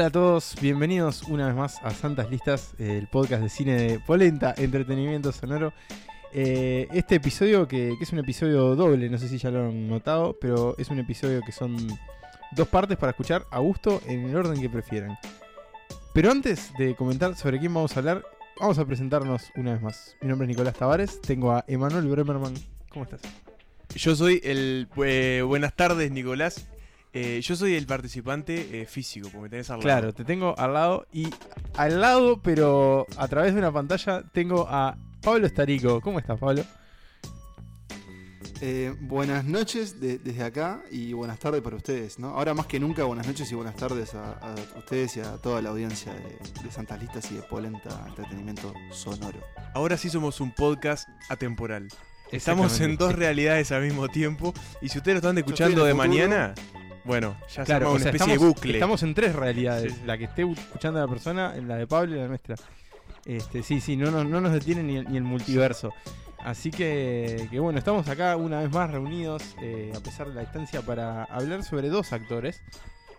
Hola a todos, bienvenidos una vez más a Santas Listas, el podcast de cine de Polenta, entretenimiento sonoro. Eh, este episodio, que, que es un episodio doble, no sé si ya lo han notado, pero es un episodio que son dos partes para escuchar a gusto en el orden que prefieran. Pero antes de comentar sobre quién vamos a hablar, vamos a presentarnos una vez más. Mi nombre es Nicolás Tavares, tengo a Emanuel Bremerman. ¿Cómo estás? Yo soy el. eh, buenas tardes, Nicolás. Eh, yo soy el participante eh, físico, porque me tenés al lado. Claro, te tengo al lado y al lado, pero a través de una pantalla, tengo a Pablo Estarico. ¿Cómo estás, Pablo? Eh, buenas noches de- desde acá y buenas tardes para ustedes, ¿no? Ahora más que nunca, buenas noches y buenas tardes a, a ustedes y a toda la audiencia de, de Santas Listas y de Polenta Entretenimiento Sonoro. Ahora sí somos un podcast atemporal. Estamos en dos realidades al mismo tiempo. Y si ustedes lo están escuchando estoy de en el futuro. mañana, bueno, ya se Claro, arma o una especie estamos, de bucle. estamos en tres realidades. Sí. La que esté escuchando la persona, la de Pablo y la nuestra. Este, sí, sí, no, nos- no nos detiene ni, el- ni el multiverso. Así que, que bueno, estamos acá una vez más reunidos, eh, a pesar de la distancia, para hablar sobre dos actores.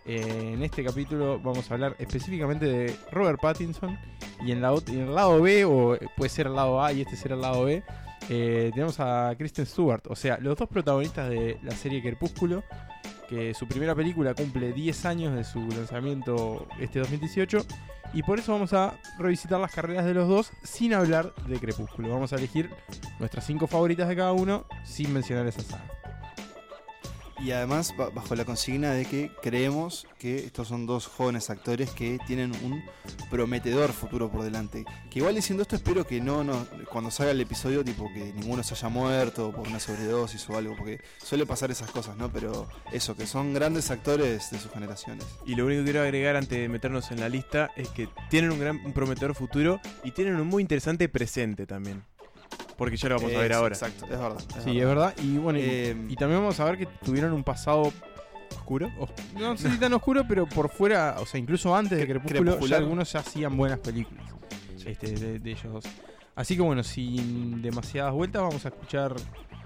Eh, en este capítulo vamos a hablar específicamente de Robert Pattinson. Y en, la, en el lado B, o puede ser el lado A y este será el lado B, eh, tenemos a Kristen Stewart. O sea, los dos protagonistas de la serie Crepúsculo que su primera película cumple 10 años de su lanzamiento este 2018 y por eso vamos a revisitar las carreras de los dos sin hablar de Crepúsculo. Vamos a elegir nuestras 5 favoritas de cada uno sin mencionar esa saga. Y además, ba- bajo la consigna de que creemos que estos son dos jóvenes actores que tienen un prometedor futuro por delante. Que igual diciendo esto, espero que no, no cuando salga el episodio, tipo que ninguno se haya muerto por una sobredosis o algo, porque suele pasar esas cosas, ¿no? Pero eso, que son grandes actores de sus generaciones. Y lo único que quiero agregar antes de meternos en la lista es que tienen un gran un prometedor futuro y tienen un muy interesante presente también. Porque ya lo vamos a ver ahora. Exacto, es verdad. Sí, es verdad. Y bueno, y, Eh, y también vamos a ver que tuvieron un pasado ¿Oscuro? os- no sé si tan oscuro, pero por fuera, o sea, incluso antes de Cre- Crepúsculo, ya algunos ya hacían buenas películas este, de, de ellos dos. Así que bueno, sin demasiadas vueltas, vamos a escuchar,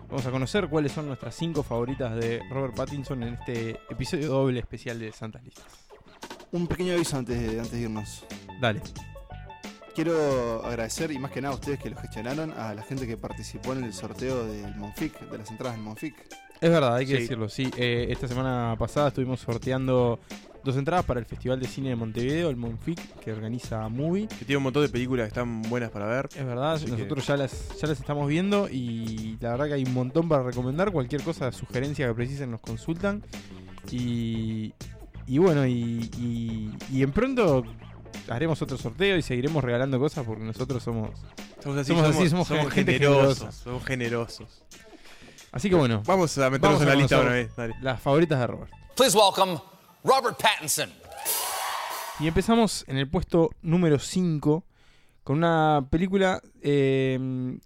vamos a conocer cuáles son nuestras cinco favoritas de Robert Pattinson en este episodio doble especial de Santas Listas. Un pequeño aviso antes de, antes de irnos. Dale. Quiero agradecer, y más que nada a ustedes que lo gestionaron, a la gente que participó en el sorteo del Monfic, de las entradas del Monfic. Es verdad, hay que Sí. decirlo, sí. Eh, esta semana pasada estuvimos sorteando dos entradas para el Festival de Cine de Montevideo, el Monfic, que organiza Movie. Que tiene un montón de películas que están buenas para ver. Es verdad, Así que- nosotros ya las, ya las estamos viendo y la verdad que hay un montón para recomendar. Cualquier cosa, sugerencia que precisen nos consultan. Y, y bueno, y, y, y en pronto haremos otro sorteo y seguiremos regalando cosas porque nosotros somos... Somos así, Somos somos, así, somos somos gente generosos. generosa. Somos generosos. Así que bueno, Vamos a meternos Vamos en a la lista una vez. Dale. las favoritas de Robert. Please welcome Robert Pattinson. Y empezamos en el puesto número 5 con una película eh,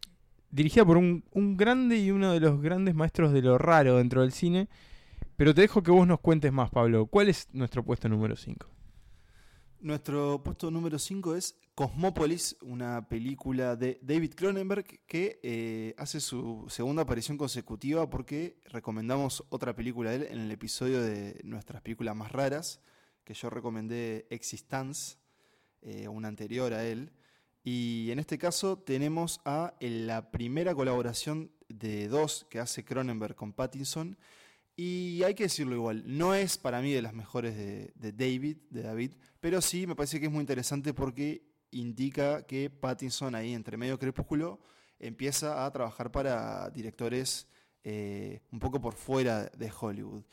dirigida por un, un grande y uno de los grandes maestros de lo raro dentro del cine. Pero te dejo que vos nos cuentes más, Pablo. ¿Cuál es nuestro puesto número 5? Nuestro puesto número 5 es Cosmópolis, una película de David Cronenberg que eh, hace su segunda aparición consecutiva porque recomendamos otra película de él en el episodio de nuestras películas más raras, que yo recomendé Existence, eh, una anterior a él. Y en este caso tenemos a la primera colaboración de dos que hace Cronenberg con Pattinson. Y hay que decirlo igual, no es para mí de las mejores de, David, de David, pero sí me parece que es muy interesante porque indica que Pattinson ahí entre medio crepúsculo empieza a trabajar para directores eh, un poco por fuera de Hollywood.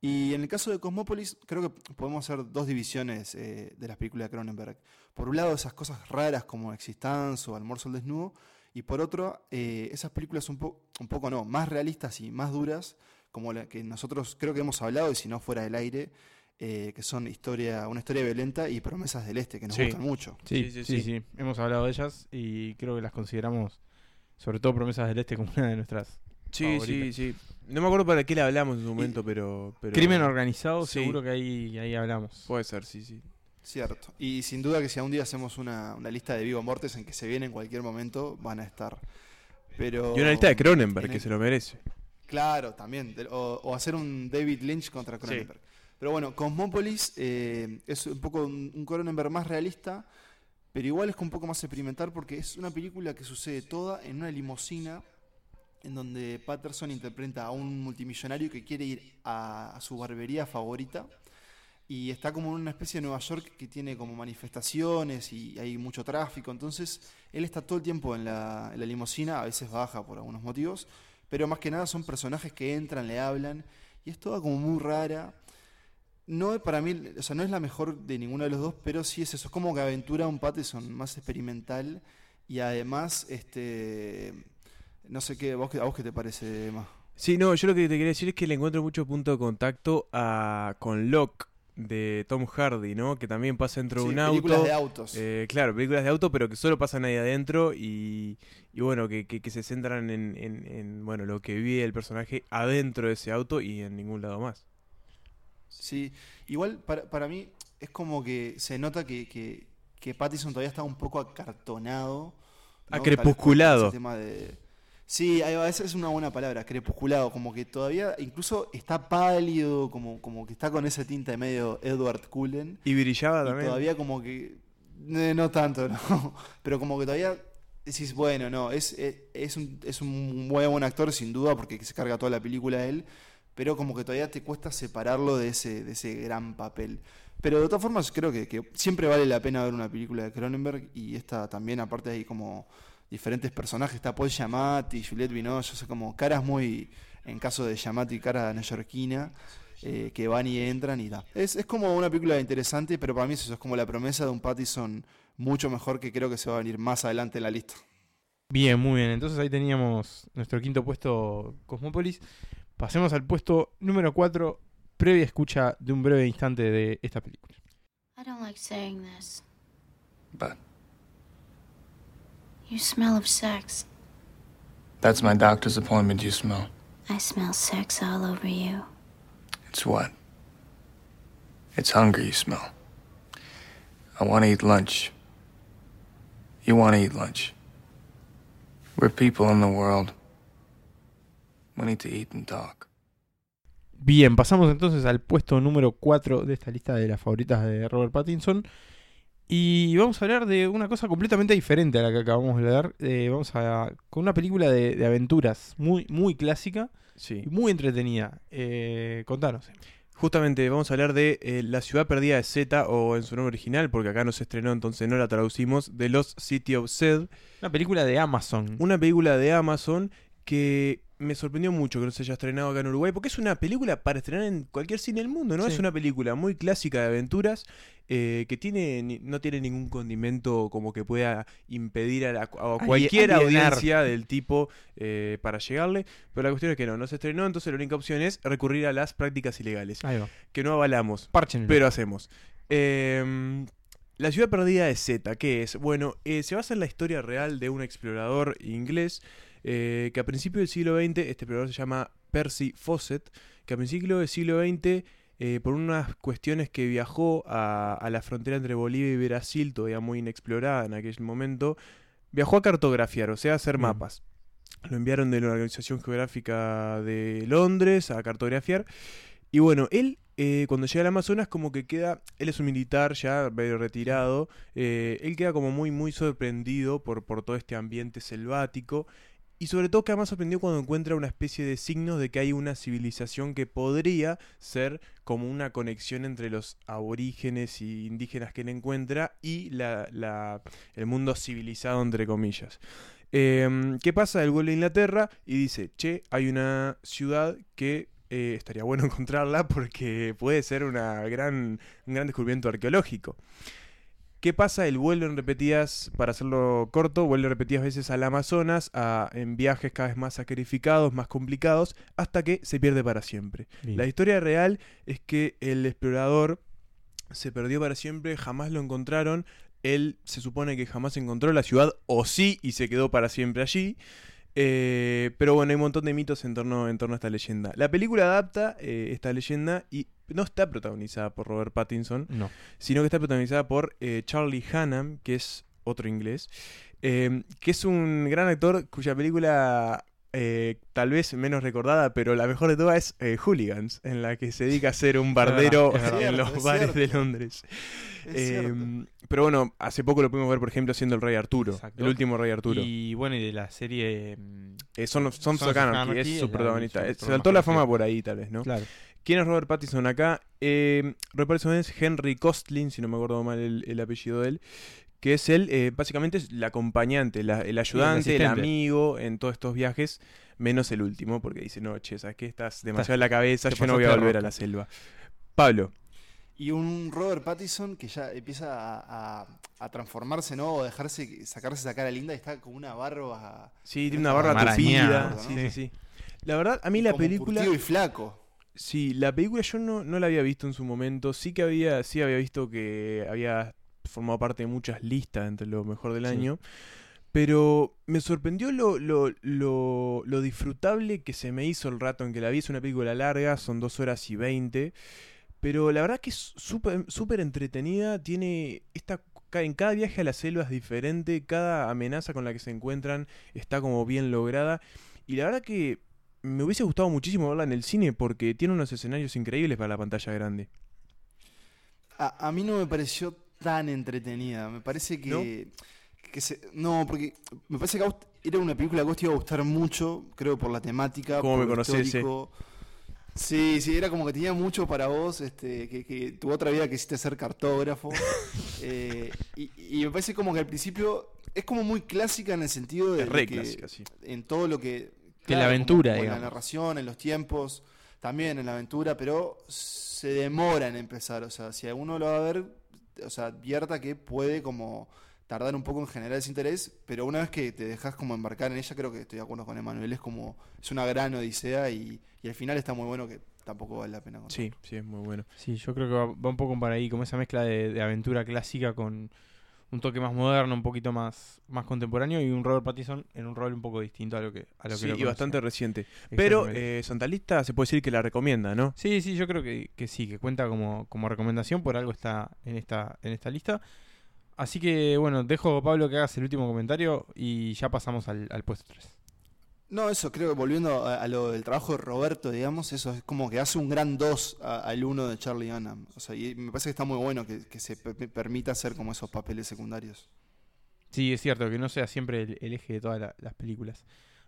Y en el caso de Cosmópolis, creo que podemos hacer dos divisiones eh, de las películas de Cronenberg. Por un lado, esas cosas raras como Existence o Almuerzo al Desnudo, y por otro, eh, esas películas un, un poco no, más realistas y más duras, como la que nosotros creo que hemos hablado, y si no fuera del aire, eh, que son historia, una historia violenta y promesas del este, que nos Sí. gustan mucho. Sí, Sí, sí, sí, sí, sí. Hemos hablado de ellas y creo que las consideramos, sobre todo Promesas del Este, como una de nuestras. Sí, sí, sí. No me acuerdo para qué le hablamos en su momento, pero, pero. Crimen organizado, Sí. seguro que ahí, ahí hablamos. Puede ser, sí, sí. Cierto. Y sin duda que si algún día hacemos una, una lista de vivo mortes en que se viene en cualquier momento, van a estar. Pero, Y una lista de Cronenberg, en que el- se lo merece. Claro, también. O, o hacer un David Lynch contra Cronenberg. Pero bueno, Cosmópolis eh, es un poco un, un Cronenberg más realista, pero igual es un poco más experimental porque es una película que sucede toda en una limusina en donde Patterson interpreta a un multimillonario que quiere ir a, a su barbería favorita y está como en una especie de Nueva York que tiene como manifestaciones y hay mucho tráfico, entonces él está todo el tiempo en la, en la limusina, a veces baja por algunos motivos, pero más que nada son personajes que entran, le hablan y es toda como muy rara. No para mí, o sea, no es la mejor de ninguno de los dos, pero sí es eso, es como que aventura un Patterson más experimental y además, este, no sé qué, ¿vos, ¿a vos qué te parece, Emma? Sí, no, yo lo que te quería decir es que le encuentro mucho punto de contacto a, con Locke de Tom Hardy, ¿no? Que también pasa dentro de un películas auto. de autos. Eh, claro, películas de auto, pero que solo pasan ahí adentro y, y bueno, que, que- que se centran en, en- en, bueno, lo que vive el personaje adentro de ese auto y en ningún lado más. Sí, igual para, para mí es como que se nota que, que, que Pattinson todavía está un poco acartonado. Ah, ¿no? crepusculado. Ese tema de- Sí, ahí esa es una buena palabra, crepusculado, como que todavía incluso está pálido, como, como que está con ese tinte medio Edward Cullen. Y brillaba Y también. todavía como que... eh, no tanto, ¿no? Pero como que todavía decís, bueno, no, es, es, es un, es un muy buen actor sin duda porque se carga toda la película él, pero como que todavía te cuesta separarlo de ese, de ese gran papel. Pero de todas formas creo que, que siempre vale la pena ver una película de Cronenberg y esta también, aparte hay como diferentes personajes, está Paul Giamatti, Juliette Binoche, o sea, como caras muy, en caso de Giamatti, cara neoyorquina, eh, que van y entran y da. Es, es como una película interesante, pero para mí es eso, es como la promesa de un Pattison mucho mejor que creo que se va a venir más adelante en la lista. Bien, muy bien. Entonces ahí teníamos nuestro quinto puesto Cosmópolis. Pasemos al puesto número 4, previa escucha de un breve instante de esta película. I don't like saying this. But You smell of sex. that's my doctor's appointment you smell. I smell sex all over you. It's what? It's hunger you smell. I want to eat lunch. You want to eat lunch. We're people in the world. We need to eat and talk. Bien, pasamos entonces al puesto número 4 de esta lista de las favoritas de Robert Pattinson. Y vamos a hablar de una cosa completamente diferente a la que acabamos de ver. Eh, vamos a. con una película de, de aventuras muy, muy clásica Sí. y muy entretenida. Eh, contanos. Justamente vamos a hablar de eh, La ciudad perdida de Z, o en su nombre original, porque acá no se estrenó, entonces no la traducimos, de Lost City of Zed. Una película de Amazon. Una película de Amazon que me sorprendió mucho que no se haya estrenado acá en Uruguay, porque es una película para estrenar en cualquier cine del mundo, ¿no? Sí. Es una película muy clásica de aventuras eh, que tiene no tiene ningún condimento como que pueda impedir a, la- a cualquier alienar. audiencia del tipo eh, para llegarle, pero la cuestión es que no, no se estrenó, entonces la única opción es recurrir a las prácticas ilegales, Ahí va. que no avalamos. Pero hacemos. Em, la ciudad perdida de Z, ¿qué es? Bueno, eh, se basa en la historia real de un explorador inglés eh, que a principios del siglo XX, este explorador se llama Percy Fawcett, que a principios del siglo XX, eh, por unas cuestiones que viajó a, a la frontera entre Bolivia y Brasil, todavía muy inexplorada en aquel momento, viajó a cartografiar, o sea, a hacer Bien. mapas. Lo enviaron de la Organización Geográfica de Londres a cartografiar. Y bueno, él eh, cuando llega al Amazonas como que queda, él es un militar ya medio retirado, eh, él queda como muy muy sorprendido por, por todo este ambiente selvático y sobre todo queda más sorprendido cuando encuentra una especie de signos de que hay una civilización que podría ser como una conexión entre los aborígenes y indígenas que él encuentra y la- el mundo civilizado entre comillas. Em, ¿Qué pasa? Él vuelve a Inglaterra y dice, che, hay una ciudad que eh, estaría bueno encontrarla porque puede ser una gran, un gran descubrimiento arqueológico. ¿Qué pasa? Él vuelve en repetidas, para hacerlo corto, vuelve repetidas veces al Amazonas a- en viajes cada vez más sacrificados, más complicados, hasta que se pierde para siempre. Bien. La historia real es que el explorador se perdió para siempre, jamás lo encontraron. Él se supone que jamás encontró la ciudad, o sí, y se quedó para siempre allí. Eh, pero bueno, hay un montón de mitos en torno, en torno a esta leyenda. La película adapta eh, esta leyenda y no está protagonizada por Robert Pattinson, No. sino que está protagonizada por eh, Charlie Hunnam, que es otro inglés, que es un gran actor cuya película eh, tal vez menos recordada, pero la mejor de todas es eh, Hooligans, en la que se dedica a ser un bardero es verdad. en los es bares de. Londres. Es Eh, cierto. pero bueno, hace poco lo pudimos ver, por ejemplo, haciendo el Rey Arturo, Exacto. el último Rey Arturo. Y bueno, y de la serie. mm, Eh, Son of Sons of Anarchy, es su protagonista. Se saltó la fama por ahí, tal vez, ¿no? Claro. ¿Quién es Robert Pattinson acá? Robert Pattinson es Henry Costlin, si no me acuerdo mal el, el apellido de él, que es él, eh, básicamente es el acompañante, la- el ayudante, el, amigo en todos estos viajes, menos el último, porque dice, no, che, ¿sabes qué? Estás demasiado en la cabeza, yo no voy a volver a rosca". la selva. Pablo, Y un Robert Pattinson que ya empieza a, a- a transformarse, ¿no? O dejarse, sacarse esa cara linda y está con una barba. sí, tiene una barba tupida. ¿no? Sí, sí, sí. La verdad, a mí la como película... y flaco. Sí, la película yo no, no la había visto en su momento. Sí que había, sí había visto que había formado parte de muchas listas entre lo mejor del Sí. año. Pero me sorprendió lo, lo, lo, lo disfrutable que se me hizo el rato en que la vi. Es una película larga, son dos horas y veinte. Pero la verdad que es súper súper entretenida. Tiene esta en cada viaje a la selva es diferente. Cada amenaza con la que se encuentran está como bien lograda. Y la verdad que me hubiese gustado muchísimo verla en el cine porque tiene unos escenarios increíbles para la pantalla grande. A, a mí no me pareció tan entretenida. Me parece que. que se- no, porque me parece que era una película que a vos te iba a gustar mucho, creo, por la temática. Cómo por me conocés, sí. Sí, sí, era como que tenía mucho para vos, este, que, que tu otra vida quisiste ser cartógrafo. Eh, y, y me parece como que al principio es como muy clásica en el sentido de, Es re que clásica, sí. en todo lo que... Que la como- aventura, como en la narración, en los tiempos, también en la aventura, pero se demora en empezar. O sea, si alguno lo va a ver, o sea, advierta que puede como tardar un poco en generar ese interés, pero una vez que te dejas como embarcar en ella, creo que estoy de acuerdo con Emanuel, es como, es una gran odisea y, y al final está muy bueno que tampoco vale la pena contar. Sí, sí, es muy bueno. Sí, yo creo que va, va un poco para ahí, como esa mezcla de, de aventura clásica con un toque más moderno, un poquito más, más contemporáneo y un Robert Pattinson en un rol un poco distinto a lo que a lo Sí, que lo y bastante reciente. Pero eh, Santa Lista se puede decir que la recomienda, ¿no? Sí, sí, yo creo que, que sí, que cuenta como, como recomendación, por algo está en esta, en esta lista. Así que bueno, dejo Pablo que hagas el último comentario y ya pasamos al, al puesto 3. No, eso creo que volviendo a, a lo del trabajo de Roberto, digamos, eso es como que hace un gran 2 al 1 de Charlie Hunnam. O sea, y me parece que está muy bueno que, que se pe- permita hacer como esos papeles secundarios. Sí, es cierto, que no sea siempre el, el eje de todas la- las películas.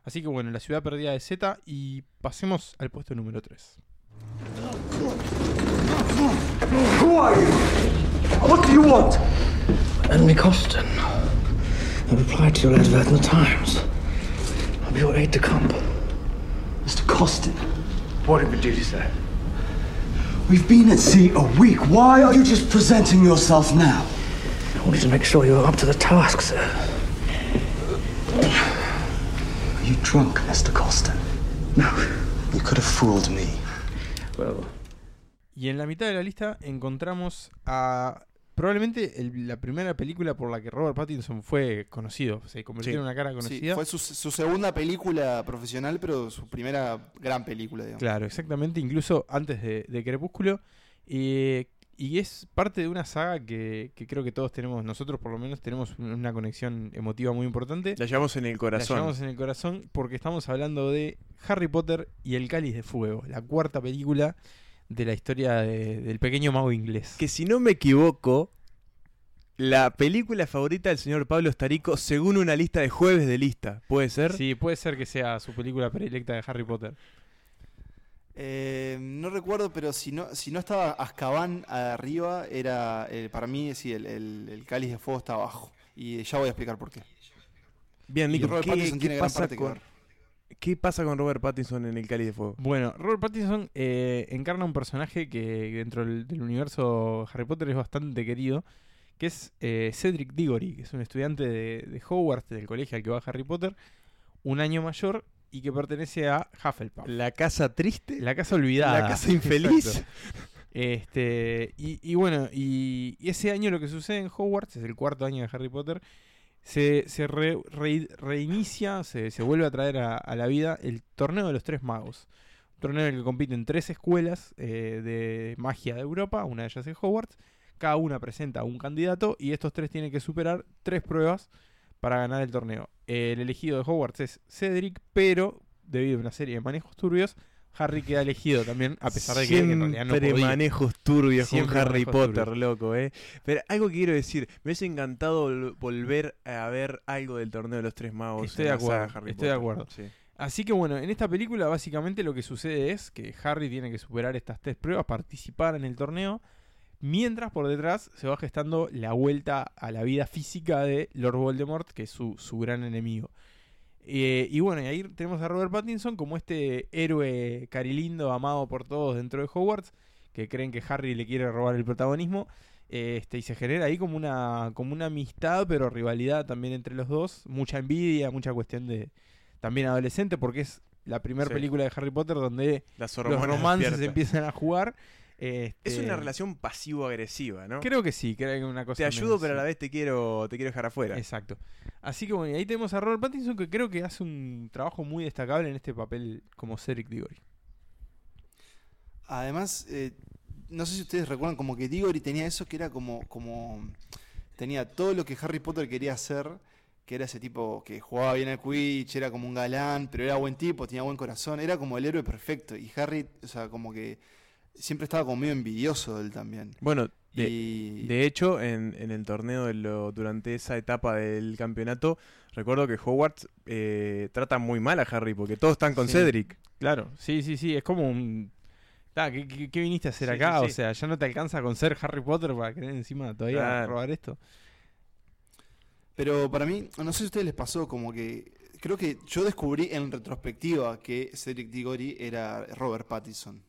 Así que bueno, La ciudad perdida de Z y pasemos al puesto número 3. Who are you? What do you want? Henry Coston. I replied to your advert in the Times. I'll be your aide de camp. Mr. Costin, What did we do to say? we've been at sea a week. Why are you just presenting yourself now? I wanted to make sure you were up to the task, sir. Are you drunk, Mr. Costin? No. You could have fooled me. Well, Y en la mitad de la lista encontramos a probablemente el- la primera película por la que Robert Pattinson fue conocido. Se convirtió Sí. en una cara Sí, conocida. fue su, su segunda película profesional, pero su primera gran película, digamos. Claro, exactamente, incluso antes de, de Crepúsculo. Eh, y es parte de una saga que, que creo que todos tenemos, nosotros por lo menos tenemos un- una conexión emotiva muy importante. La llevamos en el La corazón. llevamos en el corazón porque estamos hablando de Harry Potter y el Cáliz de Fuego, la cuarta película de la historia de- del pequeño mago inglés. Que si no me equivoco, la película favorita del señor Pablo Estarico según una lista de jueves de lista. ¿Puede ser? Sí, puede ser que sea su película predilecta de Harry Potter. Eh, no recuerdo, pero si no, si no estaba Azkaban arriba, era eh, para mí sí, el, el- el cáliz de fuego está abajo. Y ya voy a explicar por qué. Bien, Nico, ¿qué, qué pasa con. ¿Qué pasa con Robert Pattinson en el Cáliz de Fuego? Bueno, Robert Pattinson eh, encarna un personaje que dentro del, del universo Harry Potter es bastante querido, que es eh, Cedric Diggory, que es un estudiante de, de Hogwarts, del colegio al que va Harry Potter, un año mayor y que pertenece a Hufflepuff. La casa triste. La casa olvidada. La casa infeliz. Exacto. Este, y, y bueno, y, y ese año lo que sucede en Hogwarts, es el cuarto año de Harry Potter, se, se re- re- reinicia, se, vuelve a traer a, a la vida el torneo de los tres magos. Un torneo en el que compiten tres escuelas eh, de magia de Europa, una de ellas es Hogwarts. Cada una presenta a un candidato y estos tres tienen que superar tres pruebas para ganar el torneo. El elegido de Hogwarts es Cedric, pero debido a una serie de manejos turbios, Harry queda elegido también, a pesar de que, en realidad no Siempre podía. manejos turbios Siempre con Harry Potter, turbios. loco, eh. Pero algo que quiero decir, me hubiese encantado vol- volver a ver algo del torneo de los tres magos. Estoy de acuerdo, Harry estoy de acuerdo. Sí. Así que bueno, en esta película básicamente lo que sucede es que Harry tiene que superar estas tres pruebas, participar en el torneo, mientras por detrás se va gestando la vuelta a la vida física de Lord Voldemort, que es su, su gran enemigo. Eh, y bueno, y ahí tenemos a Robert Pattinson como este héroe carilindo, amado por todos dentro de Hogwarts, que creen que Harry le quiere robar el protagonismo. Este, y se genera ahí como una, como una amistad, pero rivalidad también entre los dos. Mucha envidia, mucha cuestión de, también adolescente, porque es la primera Sí. película de Harry Potter donde Las los romances despiertan. empiezan a jugar. Es Este, una relación pasivo-agresiva, ¿no? Creo que sí, creo que una cosa. Te ayudo, menos, pero a la vez te quiero, te quiero dejar afuera. Exacto. Así que bueno, y ahí tenemos a Robert Pattinson que creo que hace un trabajo muy destacable en este papel como Cedric Diggory. Además, eh, no sé si ustedes recuerdan, como que Diggory tenía eso que era como, como. Tenía todo lo que Harry Potter quería hacer, que era ese tipo que jugaba bien al Quidditch, era como un galán, pero era buen tipo, tenía buen corazón, era como el héroe perfecto. Y Harry, o sea, como que siempre estaba como medio envidioso de él también. Bueno, de, y de hecho, en, en el torneo, de lo- durante esa etapa del campeonato, recuerdo que Hogwarts eh, trata muy mal a Harry porque todos están con Sí. Cedric. Claro, sí, sí, sí, es como un... Ah, ¿qué, qué- qué viniste a hacer Sí, acá? sí, O sea, ya no te alcanza con ser Harry Potter para querer encima todavía Claro. robar esto. Pero para mí, no sé si a ustedes les pasó, como que creo que yo descubrí en retrospectiva que Cedric Diggory era Robert Pattinson.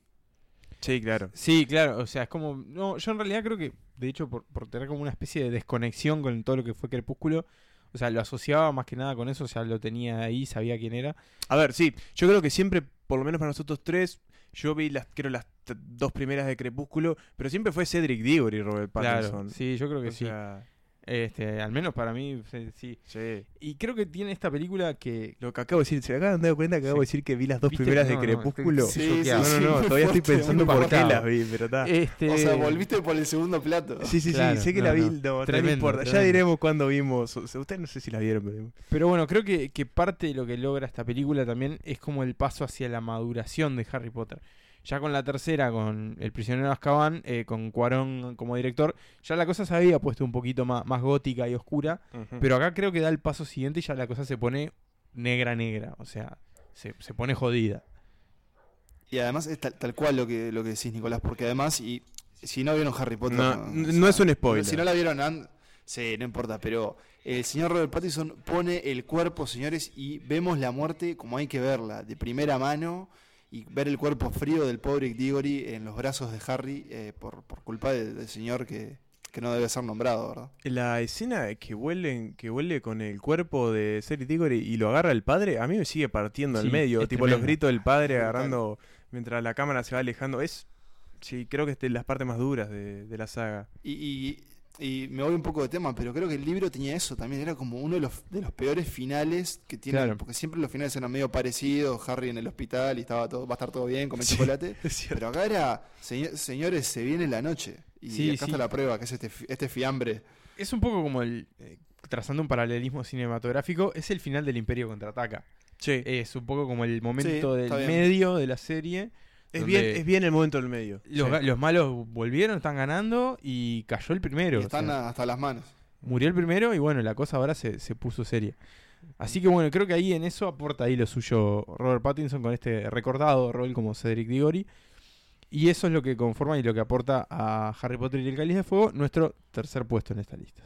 Sí, claro. Sí, claro, o sea, es como... No, yo en realidad creo que, de hecho, por, por tener como una especie de desconexión con todo lo que fue Crepúsculo, o sea, lo asociaba más que nada con eso, o sea, lo tenía ahí, sabía quién era. A ver, sí, yo creo que siempre, por lo menos para nosotros tres, yo vi las, creo las dos primeras de Crepúsculo, pero siempre fue Cedric Diggory y Robert Pattinson. Claro, sí, yo creo que O sí. sea, Este, al menos para mí, sí, sí. Y creo que tiene esta película que... Lo que acabo de decir, ¿se acaban de dar cuenta que acabo de decir que vi las dos primeras de No, no, Crepúsculo? estoy- Sí, sí, no, no, no, todavía estoy pensando por qué las vi, pero está. Este... O sea, volviste por el segundo plato. Sí, sí, Claro, sí, sé que no, la vi, no. no, no Tremendo, importa. Ya diremos cuándo vimos. O sea, ustedes no sé si la vieron, pero... Pero bueno, creo que, que parte de lo que logra esta película también es como el paso hacia la maduración de Harry Potter. Ya con la tercera, con El prisionero de Azkaban, eh, con Cuarón como director, ya la cosa se había puesto un poquito más, más gótica y oscura. Pero acá creo que da el paso siguiente y ya la cosa se pone negra, negra. O sea, se, se pone jodida. Y además es tal, tal cual lo que, lo que decís, Nicolás, porque además, y si no vieron Harry Potter... No, o n- sea, no es un spoiler. Si no la vieron, and- sí, no importa, pero el señor Robert Pattinson pone el cuerpo, señores, y vemos la muerte como hay que verla, de primera mano, y ver el cuerpo frío del pobre Diggory en los brazos de Harry eh, por, por culpa de- del señor que, que no debe ser nombrado, ¿verdad? La escena que huele, que huele con el cuerpo de Cedric Diggory y lo agarra el padre, a mí me sigue partiendo Sí, al medio. Tipo los gritos del padre agarrando mientras la cámara se va alejando. Es, sí, creo que es de las partes más duras de, de la saga. Y, y- y me voy un poco de tema, pero creo que el libro tenía eso también. Era como uno de los, de los peores finales que tiene. Claro. Porque siempre los finales eran medio parecidos. Harry en el hospital y estaba todo, va a estar todo bien, come chocolate. Es cierto. Pero acá era, "Señor- señores, se viene la noche. Y Sí, acá sí. está la prueba, que es este, este fiambre. Es un poco como el. eh, trazando un paralelismo cinematográfico, es el final del Imperio contraataca. Sí. Es un poco como el momento del medio de la serie. Es, bien, es bien el momento del medio. Los, Sí. ga- los malos volvieron, están ganando y cayó el primero. Y o están sea, hasta las manos. murió el primero y bueno, la cosa ahora se, se puso seria. Así que bueno, creo que ahí en eso aporta ahí lo suyo Robert Pattinson con este recordado rol como Cedric Diggory. Y eso es lo que conforma y lo que aporta a Harry Potter y el Cáliz de Fuego, nuestro tercer puesto en esta lista.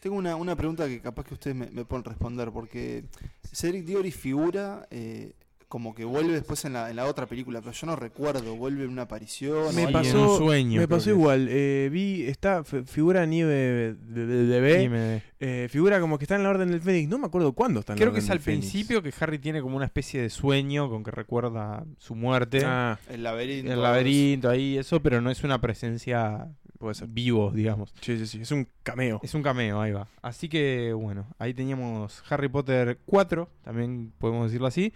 Tengo una, una pregunta que capaz que ustedes me, me pueden responder, porque Cedric Diggory figura eh, como que vuelve después en la, en la otra película, pero yo no recuerdo, vuelve en una aparición. Me pasó, un sueño, me pasó que igual. eh, vi, está, figura Nieve de, de- de B, eh, figura como que está en la Orden del Fénix. No me acuerdo cuándo está en la Creo que Orden es al Fénix. principio que Harry tiene como una especie de sueño con que recuerda su muerte. Ah, El laberinto. el laberinto ahí, eso, pero no es una presencia puede ser. vivo, digamos. Sí, sí, sí. Es un cameo. Es un cameo, ahí va. Así que, bueno, ahí teníamos Harry Potter 4, también podemos decirlo así.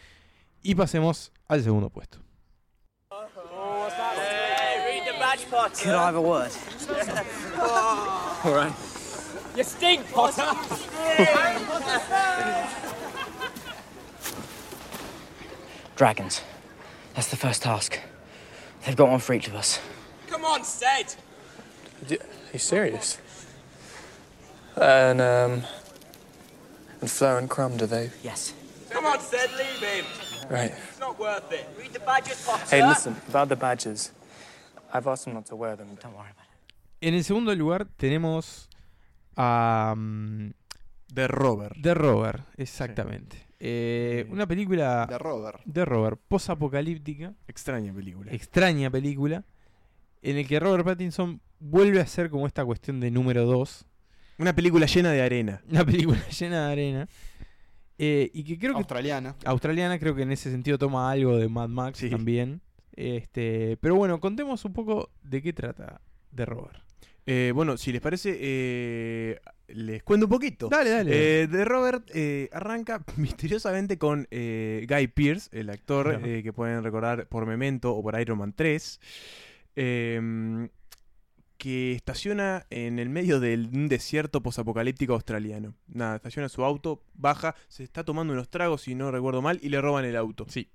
Y pasemos al segundo puesto. Could I have a word? All right. You stink, Potter! Dragons. That's the first task. They've got one for each of us. Come on, Sed! He's serious. And, um. And Flo and Crumb, do they? Yes. Come on, Sed, leave him. Right. It's not worth it. Read the badges, Potter. Hey, listen, about the badges. I've asked them not to wear them. Don't worry about it. En el segundo lugar tenemos a mm, De Robert. The Rover, exactamente. Eh, una película De Robert. de Robert, posapocalíptica, Extraña película. extraña película, en el que Robert Pattinson vuelve a ser como esta cuestión de número 2, Una película llena de arena. una película llena de arena, eh, y que creo que Australiana. australiana, creo que en ese sentido toma algo de Mad Max Sí. también. Este, pero bueno, contemos un poco de qué trata The Rover. Eh, bueno, si les parece, eh, les cuento un poquito. Dale, dale. Eh, de Robert eh, arranca misteriosamente con eh, Guy Pearce, el actor eh, que pueden recordar por Memento o por Iron Man 3, em, que estaciona en el medio de un desierto posapocalíptico australiano. Nada, estaciona su auto, baja, se está tomando unos tragos, si no recuerdo mal, y le roban el auto. Sí.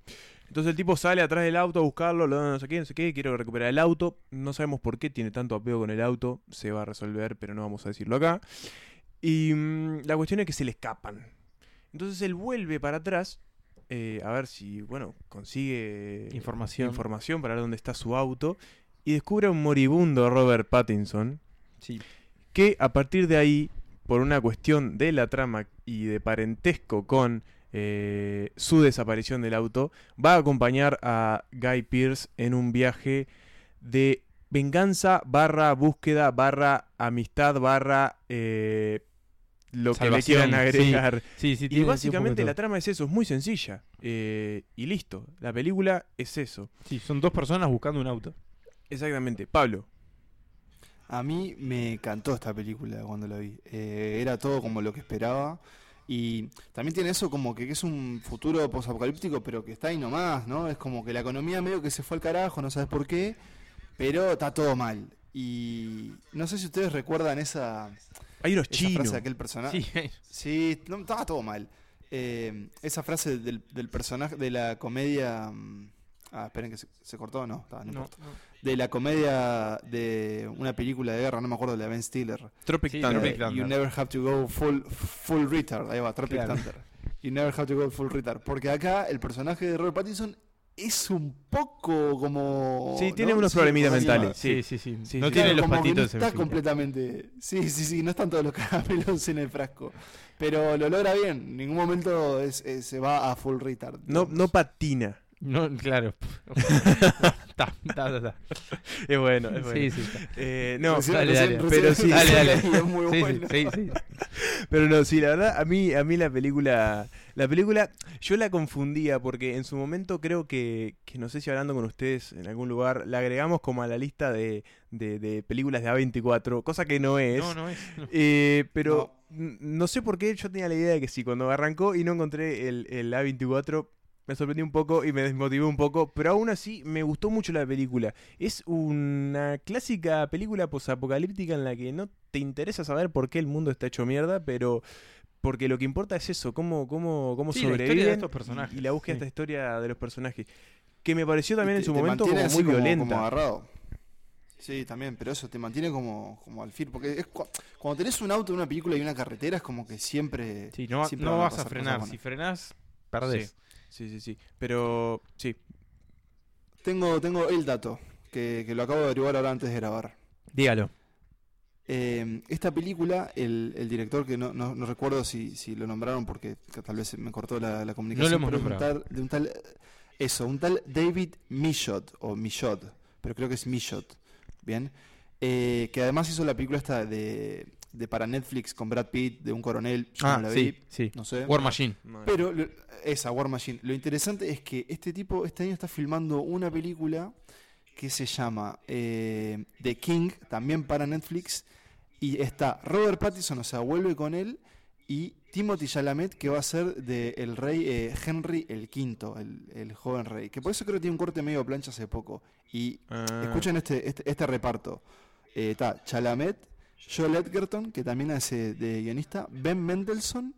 Entonces el tipo sale atrás del auto a buscarlo, lo no sé qué, no sé qué, quiere recuperar el auto. No sabemos por qué tiene tanto apego con el auto, se va a resolver, pero no vamos a decirlo acá. Y mm, la cuestión es que se le escapan. Entonces él vuelve para atrás eh, a ver si, bueno, consigue Información. información para ver dónde está su auto. Y descubre a un moribundo Robert Pattinson, Sí. que a partir de ahí, por una cuestión de la trama y de parentesco con eh, su desaparición del auto, va a acompañar a Guy Pearce en un viaje de venganza barra búsqueda barra amistad barra eh, lo que le quieran agregar. Sí, sí, Y tiene- básicamente la trama es eso, es muy sencilla. eh, y listo, la película es eso. Sí, son dos personas buscando un auto. Exactamente. Pablo, A mí me encantó esta película cuando la vi. Eh, era todo como lo que esperaba. Y también tiene eso como que, que es un futuro posapocalíptico, pero que está ahí nomás, ¿no? Es como que la economía medio que se fue al carajo, no sabes por qué, pero está todo mal. Y no sé si ustedes recuerdan esa, hay unos esa chinos. frase de aquel personaje. Sí, Sí, no, estaba todo mal. Eh, esa frase del, del personaje de la comedia. mm, Ah, esperen que se, se cortó, no, está, no no, importa. De la comedia de una película de guerra, no me acuerdo, de la Ben Stiller. Tropic Sí, Thunder. Tropic Thunder. You never have to go full, full retard. Ahí va, Tropic Claro. Thunder. You never have to go full retard. Porque acá el personaje de Robert Pattinson es un poco como. Sí, tiene ¿no? unos Sí, problemitas mentales. Sí, sí, sí. Sí, no sí. tiene Claro, los patitos está completamente. Sí, sí, sí, no están todos los caramelos en el frasco. Pero lo logra bien. En ningún momento es- es- se va a full retard. No, no patina. No, claro. Está, está, está, está. Es bueno, es bueno. Sí, sí. está. Eh, no, Recién- dale, dale. recién- Pero sí, Dale, dale. es muy Sí, sí, bueno. sí, sí. pero no, sí, la verdad, a mí, a mí la película, la película, yo la confundía porque en su momento creo que, que no sé si hablando con ustedes en algún lugar, la agregamos como a la lista de, de, de películas de A24, cosa que no es. No, no es. no. Eh, pero n- no. sé por qué yo tenía la idea de que sí, cuando arrancó y no encontré el, el A24, me sorprendí un poco y me desmotivé un poco, pero aún así me gustó mucho la película. Es una clásica película posapocalíptica en la que no te interesa saber por qué el mundo está hecho mierda, pero porque lo que importa es eso, cómo, cómo, cómo Sí, la historia de sobreviven estos personajes, y la búsqueda sí. de esta historia de los personajes. Que me pareció también en su momento como muy como- violenta. como agarrado. Sí, también, pero eso te mantiene como, como al fil. Porque es cua- cuando tenés un auto, una película y una carretera, es como que siempre. Sí, no, siempre vas a pasar frenar. Si frenás, perdés. Sí, sí, sí. Pero sí, Tengo, tengo el dato, que, que lo acabo de averiguar ahora antes de grabar. Dígalo. Eh, esta película, el, el director, que no, no, no recuerdo si, si lo nombraron porque que tal vez me cortó la, la comunicación. hemos pero es un nombrado. tal- de un tal, eso, un tal David Michaud, o Michaud, pero creo que es Michaud, ¿bien? Eh, que además hizo la película esta de, de para Netflix con Brad Pitt, de un coronel, yo Ah, no la sí, vi, sí. no sé. War Machine. Pero lo- esa, War Machine. Lo interesante es que este tipo este año está filmando una película que se llama eh, The King, también para Netflix. Y está Robert Pattinson, o sea, vuelve con él. Y Timothy Chalamet, que va a ser de el rey eh, Henry el V, el, el joven rey. Que por eso creo que tiene un corte medio plancha hace poco. Y Ah. escuchen este, este, este reparto. Eh, Está Chalamet, Joel Edgerton, que también hace de guionista, Ben Mendelssohn,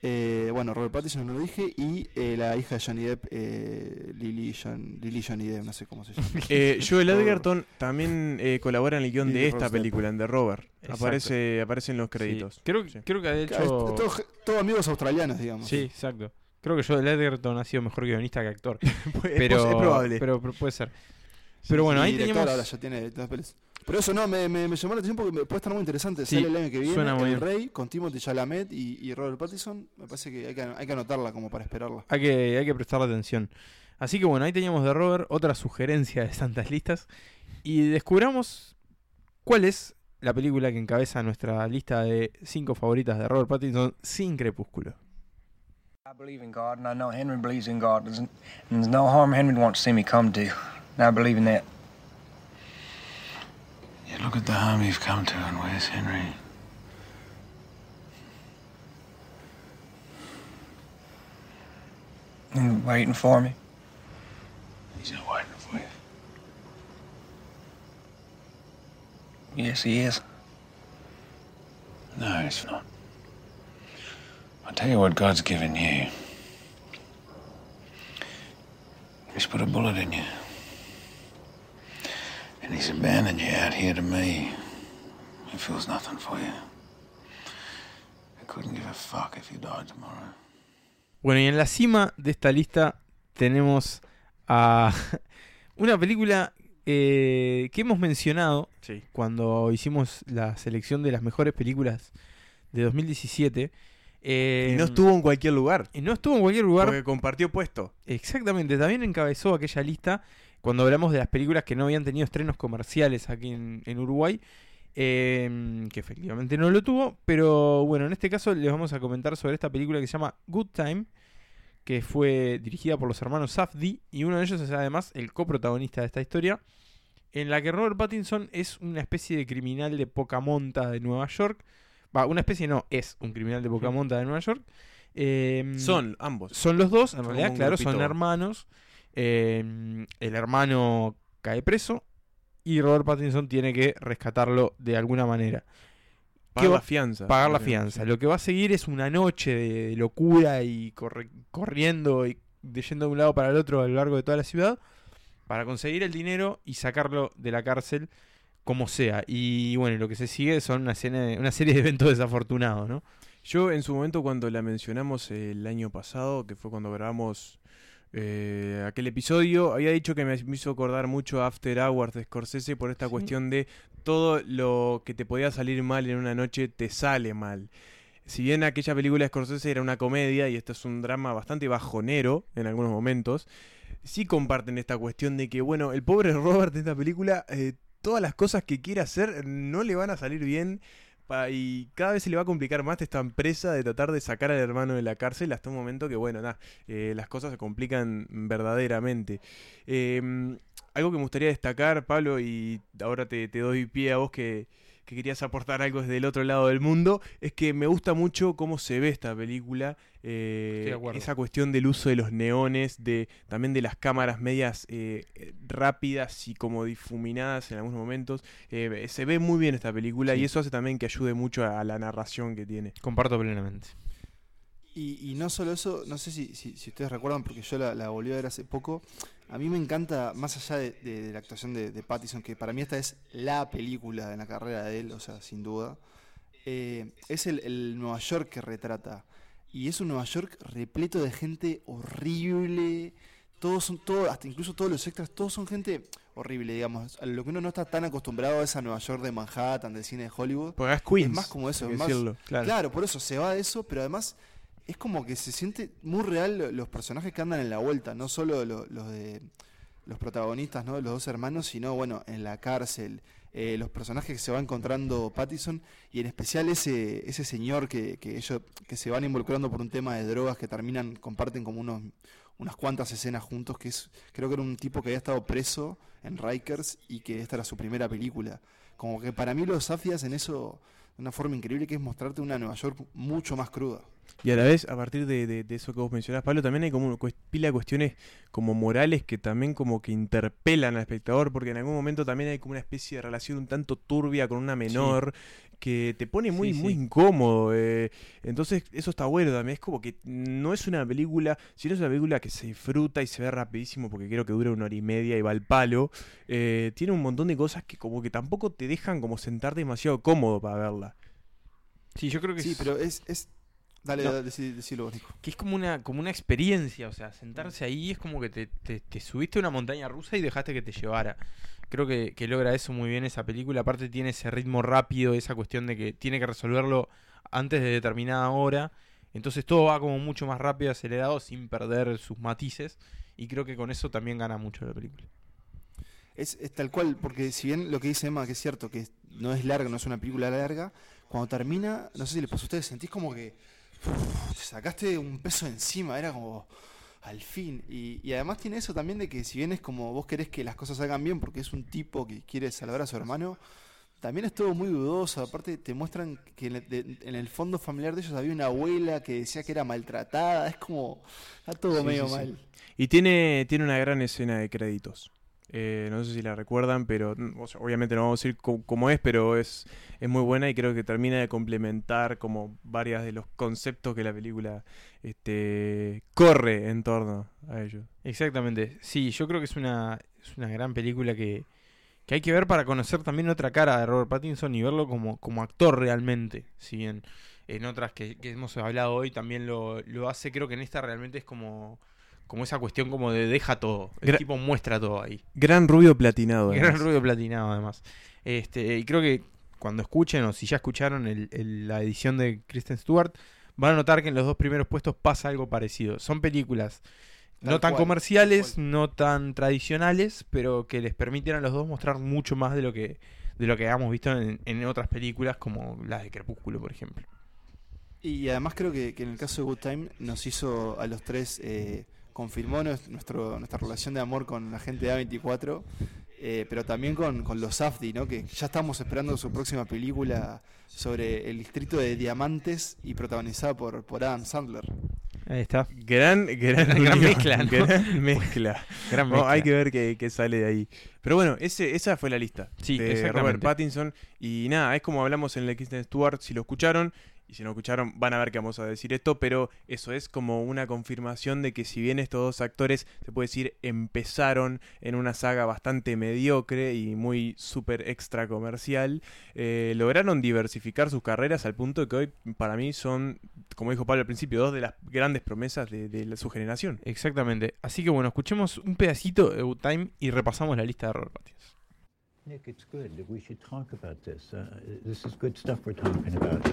Eh, bueno, Robert Pattinson no lo dije. Y eh, la hija de Johnny Depp, eh, Lily, John, Lily Johnny Depp, no sé cómo se llama. Eh, Joel Edgerton también eh, colabora en el guion Lily de esta Rose Depp. película, en The Rover. Exacto. Aparece, aparece en los Sí. créditos. Creo, Sí. creo que de Claro, hecho. es todo, ge- todo amigos australianos, digamos. Sí, exacto. Creo que Joel Edgerton ha sido mejor guionista que actor. Pues, pero, es probable. Pero, pero puede ser. Pero bueno, ahí teníamos. ahora ya tiene dos pelis. Pero eso no, me, me, me llamó la atención porque me- puede estar muy interesante. Sí, Sale el año que viene, suena muy El bien. Rey, con Timothy Chalamet y, y Robert Pattinson. Me parece que hay, que hay que anotarla como para esperarla. Hay que, hay que prestarle atención. Así que bueno, ahí teníamos de Robert otra sugerencia de tantas listas. Y descubramos cuál es la película que encabeza nuestra lista de cinco favoritas de Robert Pattinson sin crepúsculo. I believe in God, and I know Henry believes in God. There's, and there's no harm Henry wants to see me come to. And I believe in that. Look at the harm you've come to, and where's Henry? He's waiting for me. He's not waiting for you. Yes, he is. No, he's not. I'll tell you what God's given you. He's put a bullet in you. And he's abandoned you out here to me. He feels nothing for you. I couldn't give a fuck if you died tomorrow. Bueno, y en la cima de esta lista tenemos a una película eh, que hemos mencionado Sí. cuando hicimos la selección de las mejores películas de 2017. eh, Y no estuvo en cualquier lugar. y no estuvo en cualquier lugar. Porque compartió puesto. Exactamente, también encabezó aquella lista cuando hablamos de las películas que no habían tenido estrenos comerciales aquí en, en Uruguay, eh, que efectivamente no lo tuvo, pero bueno, en este caso les vamos a comentar sobre esta película que se llama Good Time, que fue dirigida por los hermanos Safdie y uno de ellos es además el coprotagonista de esta historia, en la que Robert Pattinson es una especie de criminal de poca monta de Nueva York. Va, una especie no, es un criminal de poca monta de Nueva York. Eh, Son ambos. son los dos, en Son realidad, claro, son hermanos. Eh, el hermano cae preso y Robert Pattinson tiene que rescatarlo de alguna manera. Pagar la fianza. Pagar la fianza. Lo que va a seguir es una noche de locura y corre- corriendo y de yendo de un lado para el otro a lo largo de toda la ciudad para conseguir el dinero y sacarlo de la cárcel como sea. Y bueno, lo que se sigue son una, escena- una serie de eventos desafortunados, ¿no? Yo en su momento cuando la mencionamos el año pasado, que fue cuando grabamos eh, aquel episodio, había dicho que me hizo acordar mucho After Hours de Scorsese por esta Sí. cuestión de todo lo que te podía salir mal en una noche te sale mal. Si bien aquella película de Scorsese era una comedia y esto es un drama bastante bajonero en algunos momentos, sí comparten esta cuestión de que, bueno, el pobre Robert de esta película, eh, todas las cosas que quiere hacer no le van a salir bien y cada vez se le va a complicar más esta empresa de tratar de sacar al hermano de la cárcel hasta un momento que, bueno, nada, eh, las cosas se complican verdaderamente. Eh, algo que me gustaría destacar, Pablo, y ahora te, te doy pie a vos que, que querías aportar algo desde el otro lado del mundo, es que me gusta mucho cómo se ve esta película. eh, esa cuestión del uso de los neones, de también de las cámaras medias eh, eh, rápidas y como difuminadas en algunos momentos. Eh, se ve muy bien esta película Sí. y eso hace también que ayude mucho a, a la narración que tiene. Comparto plenamente. Y, y no solo eso, no sé si, si, si ustedes recuerdan, porque yo la, la volví a ver hace poco. A mí me encanta, más allá de, de- de la actuación de, de Pattison, que para mí esta es la película en la carrera de él, o sea, sin duda. eh, es el, el Nueva York que retrata. Y es un Nueva York repleto de gente horrible. Todos son, todos, hasta incluso todos los extras, todos son gente horrible, digamos. A lo que uno no está tan acostumbrado es a Nueva York de Manhattan, del cine de Hollywood. Porque es Queens. Es más como eso, es más- decirlo, claro. Claro, por eso se va de eso, pero además es como que se siente muy real lo- los personajes que andan en la vuelta, no solo lo- los de los protagonistas, ¿no? Los dos hermanos, sino bueno, en la cárcel, eh, los personajes que se va encontrando Pattison y en especial ese ese señor que, que ellos que se van involucrando por un tema de drogas que terminan comparten como unos unas cuantas escenas juntos que es creo que era un tipo que había estado preso en Rikers y que esta era su primera película. Como que para mí los Safias en eso de una forma increíble que es mostrarte una Nueva York mucho más cruda. Y a la vez, a partir de, de- de eso que vos mencionás, Pablo, también hay como una pila de cuestiones como morales que también como que interpelan al espectador, porque en algún momento también hay como una especie de relación un tanto turbia con una menor que te pone muy, Sí, muy sí. incómodo. eh. Entonces, eso está bueno también. Es como que no es una película, si no es una película que se disfruta y se ve rapidísimo, porque creo que dura una hora y media y va al palo, eh, tiene un montón de cosas que como que tampoco te dejan como sentar demasiado cómodo para verla. Sí, yo creo que Sí, es- pero es. es... Dale, No. dale, decí- Nico. que es como una, como una experiencia, o sea, sentarse ahí es como que te, te- te subiste a una montaña rusa y dejaste que te llevara. Creo que, que logra eso muy bien esa película, aparte tiene ese ritmo rápido, esa cuestión de que tiene que resolverlo antes de determinada hora, entonces todo va como mucho más rápido, acelerado, sin perder sus matices, y creo que con eso también gana mucho la película. Es, es tal cual, porque si bien lo que dice Emma, que es cierto, que no es larga, no es una película larga, cuando termina, no sé si les pasó a ustedes, sentís como que sacaste un peso encima, era como al fin. Y, y además tiene eso también de que si bien es como vos querés que las cosas salgan bien, porque es un tipo que quiere salvar a su hermano, también es todo muy dudoso. Aparte te muestran que en el, de- en el fondo familiar de ellos había una abuela que decía que era maltratada, es como, está todo Sí, medio sí, sí. mal. Y tiene, tiene una gran escena de créditos. Eh, no sé si la recuerdan, pero mm, obviamente no vamos a decir cómo es, pero es, es muy buena y creo que termina de complementar como varias de los conceptos que la película este, corre en torno a ellos. Exactamente, sí, yo creo que es una, es una gran película que, que hay que ver para conocer también otra cara de Robert Pattinson y verlo como, como actor realmente. Si bien en otras que, que hemos hablado hoy también lo, lo hace, creo que en esta realmente es como, como esa cuestión como de deja todo. El Gra- tipo muestra todo ahí. Gran rubio platinado. Gran además. rubio platinado además. Este, y creo que cuando escuchen o si ya escucharon el- el- la edición de Kristen Stewart, van a notar que en los dos primeros puestos pasa algo parecido. Son películas Tal no tan cual, comerciales, tal no tan tradicionales, pero que les permiten a los dos mostrar mucho más de lo que de lo que habíamos visto en, en otras películas como las de Crepúsculo, por ejemplo. Y además creo que, que en el caso de Good Time nos hizo a los tres, eh, confirmó nues- nuestro, nuestra relación de amor con la gente de A24, eh, pero también con, con los Safdie, ¿no? que ya estamos esperando su próxima película sobre el distrito de Diamantes y protagonizada por, por Adam Sandler. Ahí está. Gran, gran, mezcla, ¿no? Gran mezcla. Gran No, mezcla. hay que ver qué, qué sale de ahí. Pero bueno, ese, esa fue la lista Sí, de exactamente. Robert Pattinson. Y nada, es como hablamos en el Kristen Stewart. Si lo escucharon y si no escucharon, van a ver que vamos a decir esto. Pero eso es como una confirmación de que, si bien estos dos actores, se puede decir, empezaron en una saga bastante mediocre y muy súper extra comercial, eh, lograron diversificar sus carreras al punto de que hoy, para mí, son, como dijo Pablo al principio, dos de las grandes promesas de, de la- su generación. Exactamente. Así que bueno, escuchemos un pedacito de Time y repasamos la lista de Robert Pattinson. Nick, it's good. We should talk about this. Uh, this is good stuff we're talking about.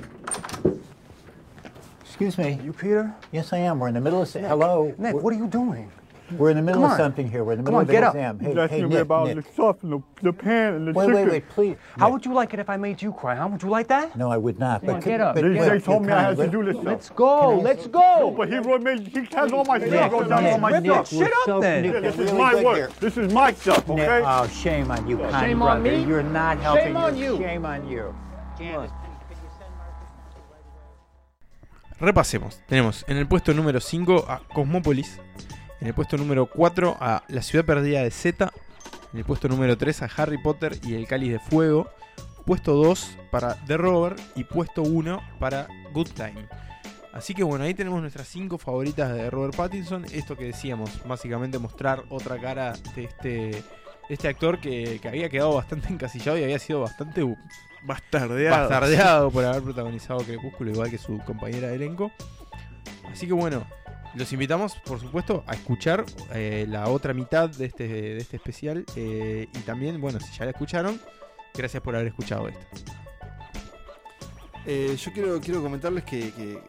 Excuse me. You Peter? Yes, I am. We're in the middle of. Nick, Hello. Nick, We're- what are you doing? We're in the middle of something here. We're in the Come middle on, of get an exam. Hey, You hey, asking Nick, me about Nick. the stuff and the, the pan and the Wait, chicken. wait, wait, please. How Nick. would you like it if I made you cry, huh? Would you like that? No, I would not. Come on, could- get up, but get Nick, up. you're They told me I kind. had to Let- do this stuff. Let's go, Can I- let's go. No, but he wrote me, he has all my Nick, stuff, wrote down Nick, all my Nick, stuff. we're so- then. Nick, Yeah, this we're is really my good work. here. This is my stuff, okay? oh, shame on you, kind Shame on me? You're not helping. Shame on you. Shame on you. Candace, Repasemos. Tenemos en el puesto número 5 a Cosmópolis. En el puesto número 4 a La ciudad perdida de Z. En el puesto número 3 a Harry Potter y el cáliz de fuego. Puesto 2 para The Rover. Y puesto 1 para Good Time. Así que bueno, ahí tenemos nuestras 5 favoritas de Robert Pattinson. Esto que decíamos, básicamente mostrar otra cara de este, este actor que, que había quedado bastante encasillado y había sido bastante Bastardeado. bastardeado por haber protagonizado Crepúsculo, igual que su compañera de elenco. Así que bueno, los invitamos, por supuesto, a escuchar eh, la otra mitad de este, de este especial. eh, y también, bueno, si ya la escucharon, gracias por haber escuchado esto. Eh, yo quiero, quiero comentarles que, que-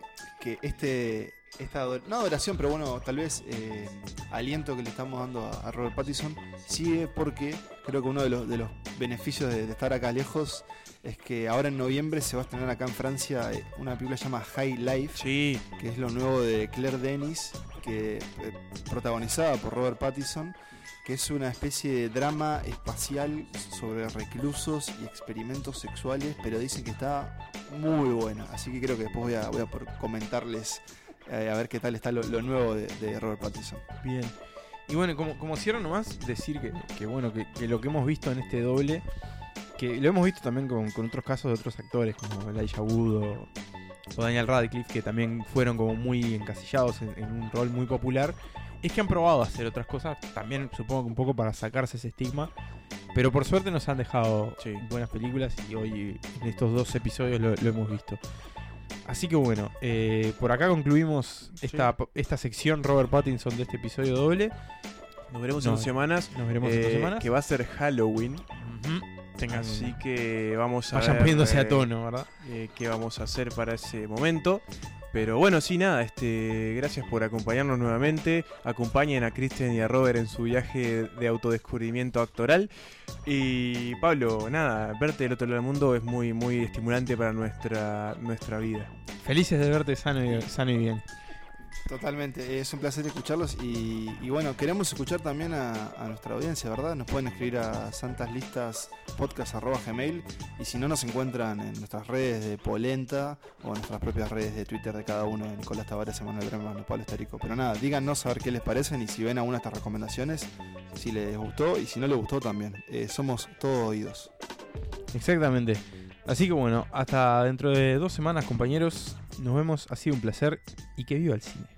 que este, esta ador- no adoración, pero bueno, tal vez eh, aliento que le estamos dando a, a Robert Pattinson sigue porque creo que uno de los, de los beneficios de, de estar acá lejos es que ahora en noviembre se va a estrenar acá en Francia eh, una película llamada High Life, que es lo nuevo de Claire Denis, que eh, protagonizada por Robert Pattinson, que es una especie de drama espacial sobre reclusos y experimentos sexuales, pero dicen que está muy buena, así que creo que después voy a, voy a por comentarles eh, a ver qué tal está lo, lo nuevo de, de Robert Pattinson. Bien. Y bueno, como, como cierro nomás, decir que, que bueno, que, que lo que hemos visto en este doble, que lo hemos visto también con, con otros casos de otros actores, como Elijah Wood o, o Daniel Radcliffe, que también fueron como muy encasillados en, en un rol muy popular, es que han probado a hacer otras cosas, también supongo que un poco para sacarse ese estigma, pero por suerte nos han dejado buenas películas y hoy en estos dos episodios lo, lo hemos visto. Así que bueno, eh, por acá concluimos esta, esta sección Robert Pattinson de este episodio doble. Nos veremos No, en dos semanas. Nos veremos en dos eh, semanas. Que va a ser Halloween. Así que vamos a Vayan ver, poniéndose a tono, ¿verdad? eh, qué vamos a hacer para ese momento. Pero bueno, sí, nada, este, gracias por acompañarnos nuevamente. Acompañen a Kristen y a Robert en su viaje de autodescubrimiento actoral. Y Pablo, nada, verte del otro lado del mundo es muy, muy estimulante para nuestra, nuestra vida. Felices de verte sano y, sano y bien. Totalmente, es un placer escucharlos y, bueno, queremos escuchar también a, nuestra audiencia, ¿verdad? Nos pueden escribir a santaslistaspodcast.gmail y si no nos encuentran en nuestras redes de Polenta o en nuestras propias redes de Twitter de cada uno, de Nicolás Tavares, Emanuel Bremer, Pablo Estarico. Pero nada, díganos a ver qué les parecen y si ven alguna de estas recomendaciones, si les gustó y si no les gustó también. Eh, somos todos oídos. Exactamente. Así que bueno, hasta dentro de dos semanas, compañeros. Nos vemos. Ha sido un placer y que viva el cine.